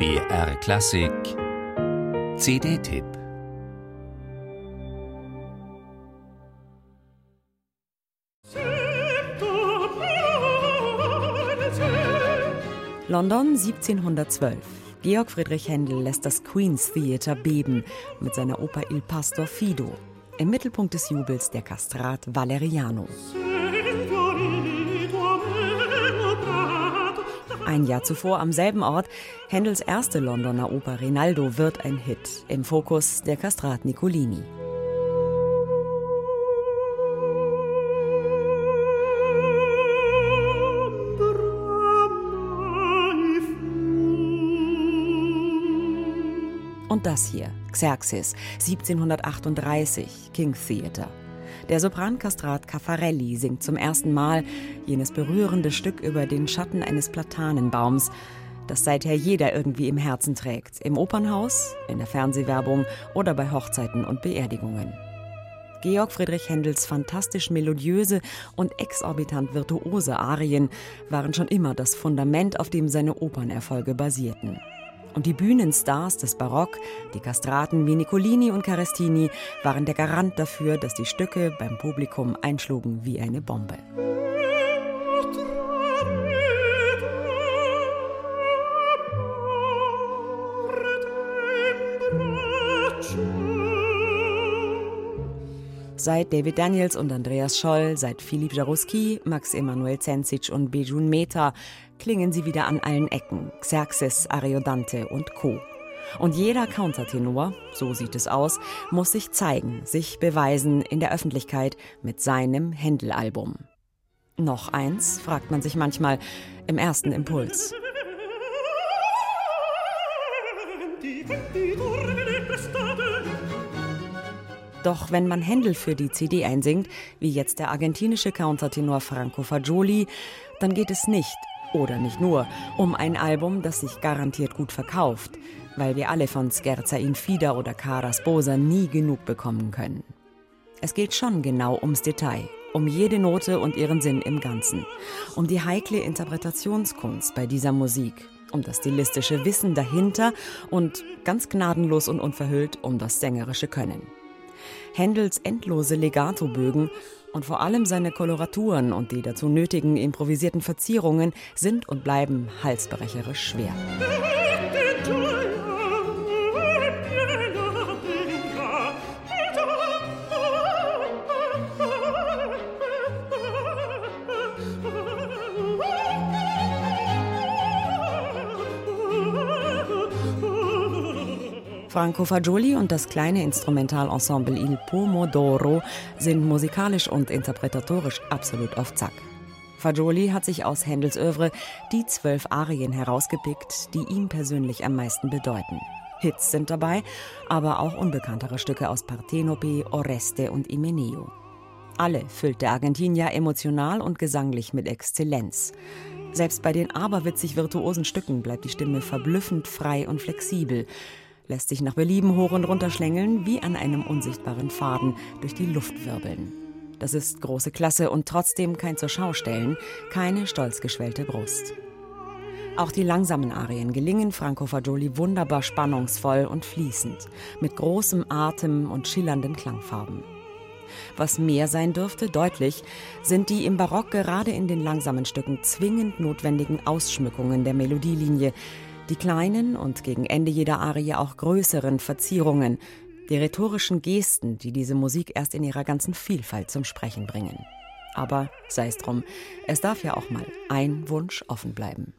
BR Klassik CD-Tipp London 1712. Georg Friedrich Händel lässt das Queen's Theatre beben mit seiner Oper Il Pastor Fido. Im Mittelpunkt des Jubels der Kastrat Valeriano. Ein Jahr zuvor am selben Ort, Händels erste Londoner Oper Rinaldo wird ein Hit. Im Fokus der Kastrat Nicolini. Und das hier, Xerxes, 1738, King Theatre. Der Soprankastrat Caffarelli singt zum ersten Mal jenes berührende Stück über den Schatten eines Platanenbaums, das seither jeder irgendwie im Herzen trägt, im Opernhaus, in der Fernsehwerbung oder bei Hochzeiten und Beerdigungen. Georg Friedrich Händels fantastisch melodiöse und exorbitant virtuose Arien waren schon immer das Fundament, auf dem seine Opernerfolge basierten. Und die Bühnenstars des Barock, die Kastraten wie Nicolini und Carestini, waren der Garant dafür, dass die Stücke beim Publikum einschlugen wie eine Bombe. Seit David Daniels und Andreas Scholl, seit Philipp Jaruski, Max Emanuel Zenzic und Bejun Meta klingen sie wieder an allen Ecken. Xerxes, Ariodante und Co. Und jeder Countertenor, so sieht es aus, muss sich zeigen, sich beweisen in der Öffentlichkeit mit seinem Händel-Album. Noch eins, fragt man sich manchmal im ersten Impuls. Die, die doch wenn man Händel für die CD einsingt, wie jetzt der argentinische Countertenor Franco Fagioli, dann geht es nicht, oder nicht nur, um ein Album, das sich garantiert gut verkauft, weil wir alle von Scherza in Fida oder Cara Sposa nie genug bekommen können. Es geht schon genau ums Detail, um jede Note und ihren Sinn im Ganzen, um die heikle Interpretationskunst bei dieser Musik, um das stilistische Wissen dahinter und ganz gnadenlos und unverhüllt um das sängerische Können. Händels endlose Legatobögen und vor allem seine Koloraturen und die dazu nötigen improvisierten Verzierungen sind und bleiben halsbrecherisch schwer. Franco Fagioli und das kleine Instrumentalensemble Il Pomodoro sind musikalisch und interpretatorisch absolut auf Zack. Fagioli hat sich aus Händels Övre die zwölf Arien herausgepickt, die ihm persönlich am meisten bedeuten. Hits sind dabei, aber auch unbekanntere Stücke aus Partenope, Oreste und Imeneo. Alle füllt der Argentinier emotional und gesanglich mit Exzellenz. Selbst bei den aberwitzig virtuosen Stücken bleibt die Stimme verblüffend frei und flexibel lässt sich nach Belieben hoch und runter schlängeln, wie an einem unsichtbaren Faden durch die Luft wirbeln. Das ist große Klasse und trotzdem kein zur Schau stellen, keine stolz geschwellte Brust. Auch die langsamen Arien gelingen Franco Fagioli wunderbar spannungsvoll und fließend, mit großem Atem und schillernden Klangfarben. Was mehr sein dürfte, deutlich, sind die im Barock gerade in den langsamen Stücken zwingend notwendigen Ausschmückungen der Melodielinie, die kleinen und gegen Ende jeder Arie auch größeren Verzierungen, die rhetorischen Gesten, die diese Musik erst in ihrer ganzen Vielfalt zum Sprechen bringen. Aber sei es drum, es darf ja auch mal ein Wunsch offen bleiben.